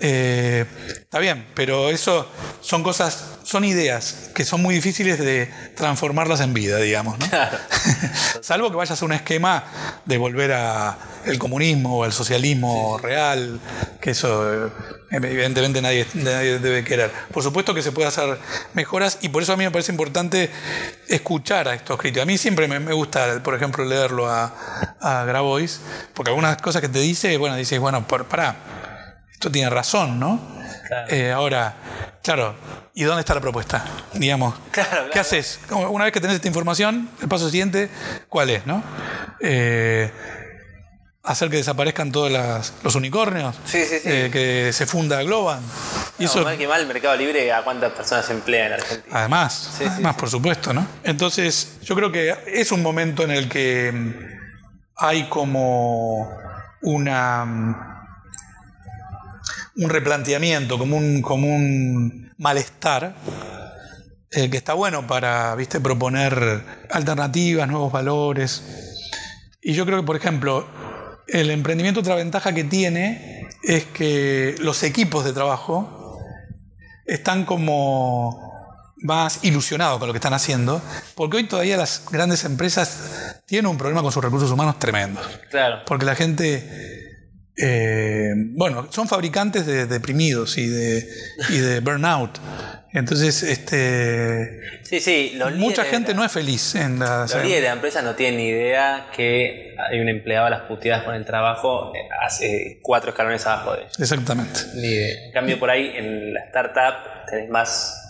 Eh, está bien, pero eso son cosas, son ideas que son muy difíciles de transformarlas en vida, digamos, ¿no? [laughs] Salvo que vayas a un esquema de volver a el comunismo o al socialismo real, que eso eh, evidentemente nadie, nadie, debe querer. Por supuesto que se puede hacer mejoras y por eso a mí me parece importante escuchar a estos críticos. A mí siempre me, gusta, por ejemplo, leerlo a, a Grabois, porque algunas cosas que te dice, bueno, dices, bueno, para, esto tiene razón, ¿no? Eh, ahora, claro, ¿y dónde está la propuesta? Digamos, [laughs] ¿qué haces? Una vez que tenés esta información, el paso siguiente, ¿cuál es? ¿no? Eh, hacer que desaparezcan todos los unicornios, sí, sí, sí. Eh, que se funda Globan. Y eso, mal que mal el Mercado Libre a cuántas personas emplea en Argentina. Además, además por supuesto, ¿no? Entonces, yo creo que es un momento en el que mm, hay como una mm, un replanteamiento, como un, como un malestar eh, que está bueno para, viste, proponer alternativas, nuevos valores. Y yo creo que, por ejemplo, el emprendimiento otra ventaja que tiene es que los equipos de trabajo están como más ilusionados con lo que están haciendo, porque hoy todavía las grandes empresas tienen un problema con sus recursos humanos tremendos. Claro. Porque la gente, eh, bueno, son fabricantes de deprimidos y de, y de burnout. Entonces, este. Sí, sí, mucha gente no es feliz en la. Los líderes de la empresa no tienen ni idea que hay un empleado a las puteadas con el trabajo eh, hace cuatro escalones abajo de ellos. Exactamente. En cambio, por ahí en la startup tenés más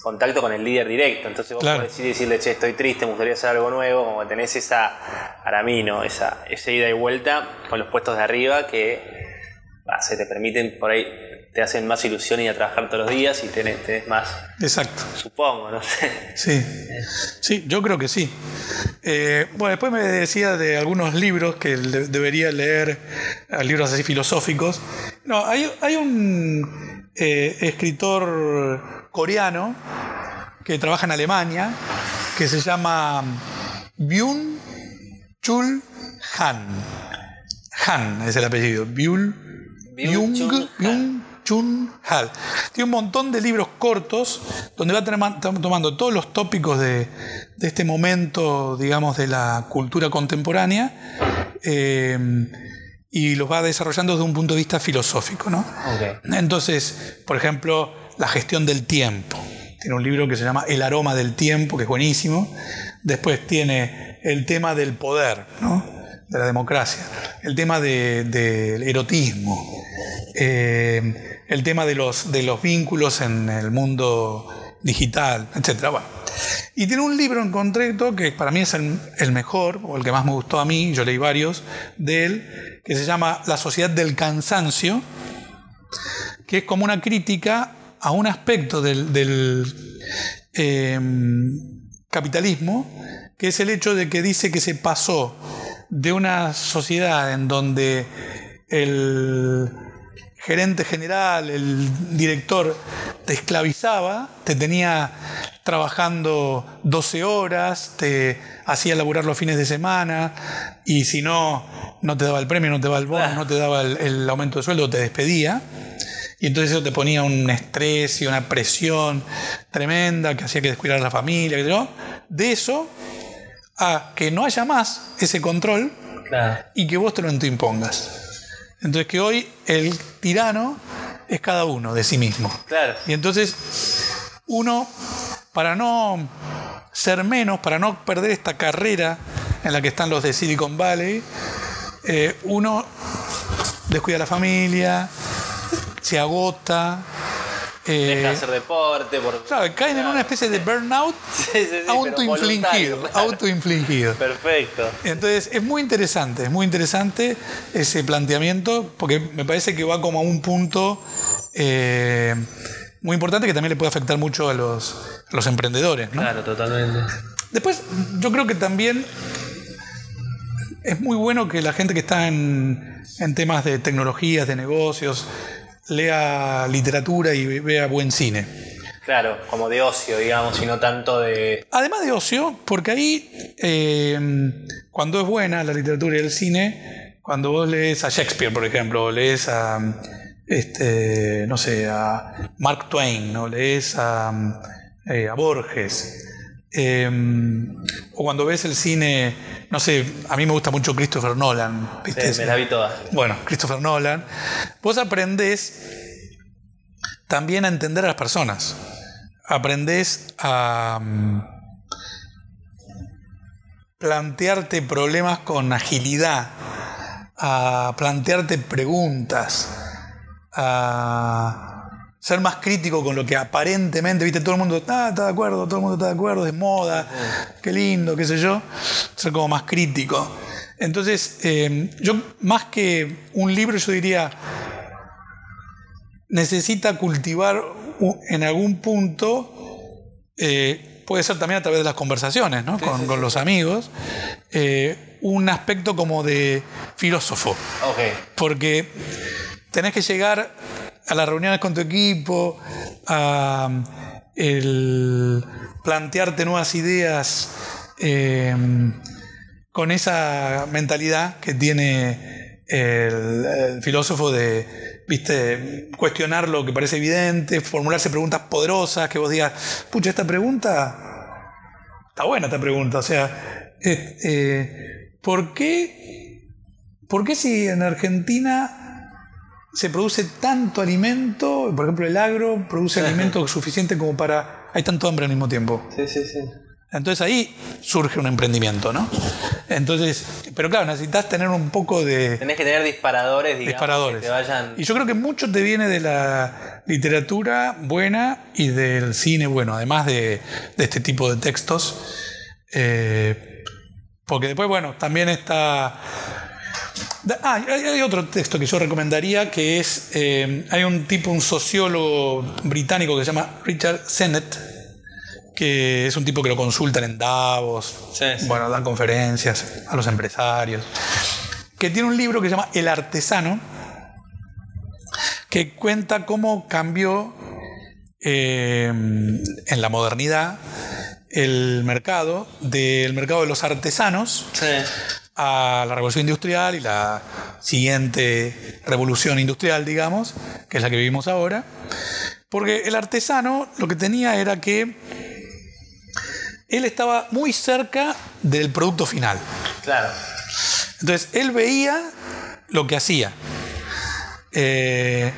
contacto con el líder directo. Entonces vos podés decirle, che, estoy triste, me gustaría hacer algo nuevo, como tenés esa, para mí, ¿no? Esa, esa ida y vuelta con los puestos de arriba que se te permiten por ahí te hacen más ilusión ir a trabajar todos los días y tenés, más. Exacto. Supongo, no sé. Sí, sí, yo creo que sí. Eh, bueno, después me decía de algunos libros que debería leer, eh, libros así filosóficos. No, hay, hay un eh, escritor coreano que trabaja en Alemania que se llama Byung Chul Han. Han es el apellido. Byung, Byung, Byung Chun Hal. tiene un montón de libros cortos donde va tomando todos los tópicos de, de este momento, digamos, de la cultura contemporánea eh, y los va desarrollando desde un punto de vista filosófico, ¿no? Entonces, por ejemplo, la gestión del tiempo. Tiene un libro que se llama El aroma del tiempo, que es buenísimo. Después tiene el tema del poder, ¿no? de la democracia. El tema de- del erotismo. eh, el tema de los, de los vínculos en el mundo digital, etc. Y tiene un libro en concreto que para mí es el, el mejor, o el que más me gustó a mí, yo leí varios de él, que se llama La sociedad del cansancio, que es como una crítica a un aspecto del, eh, capitalismo, que es el hecho de que dice que se pasó de una sociedad en donde el gerente general, el director, te esclavizaba, te tenía trabajando 12 horas, te hacía laburar los fines de semana y si no, no te daba el premio, no te daba el bono, no te daba el, el aumento de sueldo, te despedía. Y entonces eso te ponía un estrés y una presión tremenda que hacía que descuidar a la familia. De eso a que no haya más ese control Claro. y que vos te lo impongas. Entonces que hoy el tirano es cada uno de sí mismo. Claro. Y entonces uno, para no ser menos, para no perder esta carrera en la que están los de Silicon Valley, eh, uno descuida a la familia, se agota, Deja de hacer deporte. Por... claro, caen en una especie de burnout [laughs] Sí, sí, sí, autoinfligido, voluntario, claro. autoinfligido. Perfecto. Entonces es muy interesante, es muy interesante ese planteamiento porque me parece que va como a un punto eh, muy importante que también le puede afectar mucho a los, a los emprendedores. ¿no? Claro, totalmente. Después yo creo que también es muy bueno que la gente que está en, en temas de tecnologías, de negocios, lea literatura y vea buen cine. Claro, como de ocio, digamos, y no tanto de. Además de ocio, porque ahí, eh, cuando es buena la literatura y el cine, cuando vos lees a Shakespeare, por ejemplo, o lees a, este, no sé, a Mark Twain, o lees a, eh, a Borges, eh, o cuando ves el cine, no sé, a mí me gusta mucho Christopher Nolan, ¿viste? Sí, me la vi toda. Bueno, Christopher Nolan, vos aprendés también a entender a las personas. Aprendés a mm, plantearte problemas con agilidad, a plantearte preguntas, a ser más crítico con lo que aparentemente, viste, todo el mundo ah, está de acuerdo, todo el mundo está de acuerdo, es moda, qué lindo, qué sé yo, ser como más crítico. Entonces, eh, yo más que un libro, yo diría, necesita cultivar en algún punto, eh, puede ser también a través de las conversaciones ¿no? con, con los amigos, eh, un aspecto como de filósofo, Ok. porque tenés que llegar a las reuniones con tu equipo, a el plantearte nuevas ideas eh, con esa mentalidad que tiene el, filósofo de, viste, cuestionar lo que parece evidente, formularse preguntas poderosas, que vos digas, pucha, esta pregunta, está buena esta pregunta, o sea, eh, eh, ¿por qué, por qué si en Argentina se produce tanto alimento, por ejemplo el agro produce alimento suficiente como para... Hay tanto hambre al mismo tiempo. Sí, sí, sí. Entonces ahí surge un emprendimiento, ¿no? Entonces, pero claro, necesitas tener un poco de Tenés que tener disparadores, digamos, disparadores. que te vayan. Y yo creo que mucho te viene de la literatura buena y del cine bueno, además de, de este tipo de textos. Eh, porque después, bueno, también está... Ah, hay, hay otro texto que yo recomendaría que es, eh, hay un tipo, un sociólogo británico que se llama Richard Sennett, que es un tipo que lo consultan en Davos, Sí, sí. bueno, dan conferencias a los empresarios, que tiene un libro que se llama El Artesano, que cuenta cómo cambió eh, en la modernidad el mercado, del mercado de los artesanos Sí. A la revolución industrial y la siguiente revolución industrial, digamos, que es la que vivimos ahora, Porque el artesano lo que tenía era que él estaba muy cerca del producto final. Claro. Entonces, él veía lo que hacía. Eh,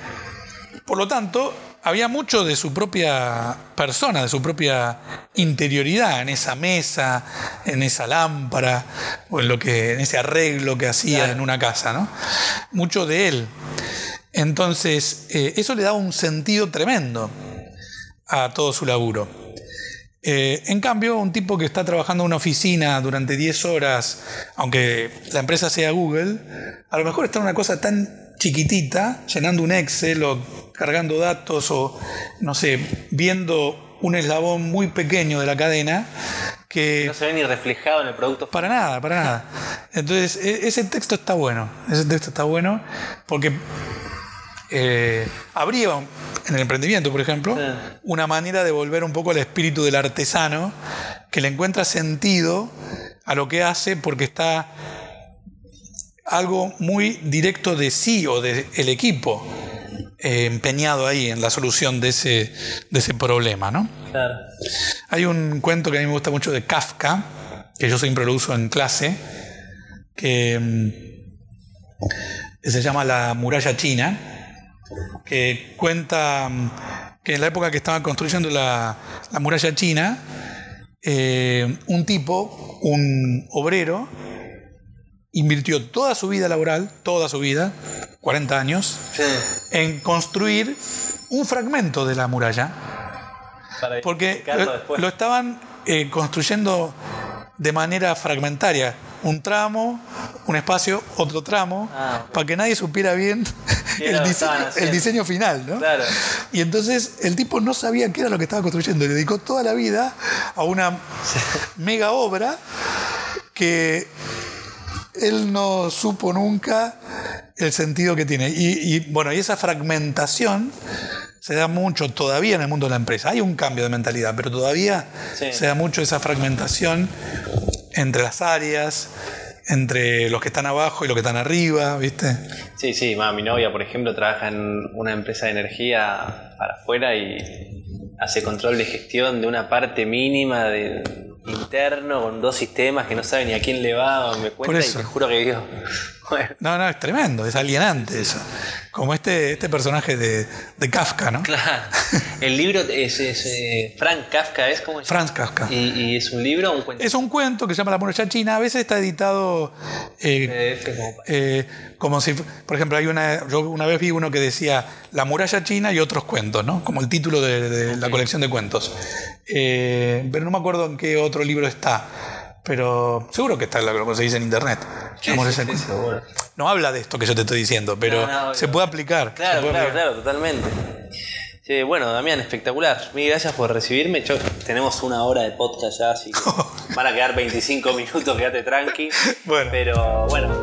por lo tanto, había mucho de su propia persona, de su propia interioridad en esa mesa, en esa lámpara, o en, lo que, en ese arreglo que hacía en una casa, ¿no? Mucho de él. Entonces, eh, eso le daba un sentido tremendo a todo su laburo. Eh, en cambio, un tipo que está trabajando en una oficina durante 10 horas, aunque la empresa sea Google, a lo mejor está en una cosa tan chiquitita, llenando un Excel o cargando datos o, no sé, viendo un eslabón muy pequeño de la cadena que... No se ve ni reflejado en el producto. Para nada, para nada. Entonces, e, ese texto está bueno, ese texto está bueno porque eh, habría en el emprendimiento, por ejemplo, una manera de volver un poco al espíritu del artesano que le encuentra sentido a lo que hace porque está algo muy directo de sí o del equipo eh, empeñado ahí en la solución de ese, de ese problema. ¿no? Hay un cuento que a mí me gusta mucho de Kafka, que yo siempre lo uso en clase, que mm, se llama La muralla china que cuenta mm, que en la época que estaban construyendo la, muralla china, eh, un tipo, un obrero, invirtió toda su vida laboral, toda su vida, 40 años, en construir un fragmento de la muralla. porque lo, estaban eh, construyendo de manera fragmentaria. Un tramo, un espacio, otro tramo, ah, para que nadie supiera bien el diseño, final, ¿no? Y entonces el tipo no sabía qué era lo que estaba construyendo, le dedicó toda la vida a una mega obra que él no supo nunca el sentido que tiene. Y, bueno, y esa fragmentación se da mucho todavía en el mundo de la empresa. Hay un cambio de mentalidad, pero todavía se da mucho esa fragmentación entre las áreas, entre los que están abajo y los que están arriba, ¿viste? Sí, sí, mi novia, por ejemplo, trabaja en una empresa de energía para afuera y hace control de gestión de una parte mínima de interno con dos sistemas que no sabe ni a quién le va, me cuenta y te juro que Dios. No, no, es tremendo, es alienante eso. Como este, este personaje de, Kafka, ¿no? Claro. [laughs] El libro es, eh, Frank Kafka, ¿es como Franz Kafka. ¿Y, es un libro o un cuento? Es un cuento que se llama La muralla china. A veces está editado eh, eh, como si, por ejemplo, hay una, yo una vez vi uno que decía La muralla china y otros cuentos, ¿no? Como el título de, la colección de cuentos. pero no me acuerdo en qué otro libro está pero seguro que está lo que se dice en internet. No habla de esto que yo te estoy diciendo, pero se puede aplicar. Claro, claro, claro, totalmente. bueno, Damián, espectacular. Mil gracias por recibirme. tenemos una hora de podcast ya, así que [laughs] van a quedar 25 minutos, quédate tranqui. Bueno. Pero bueno,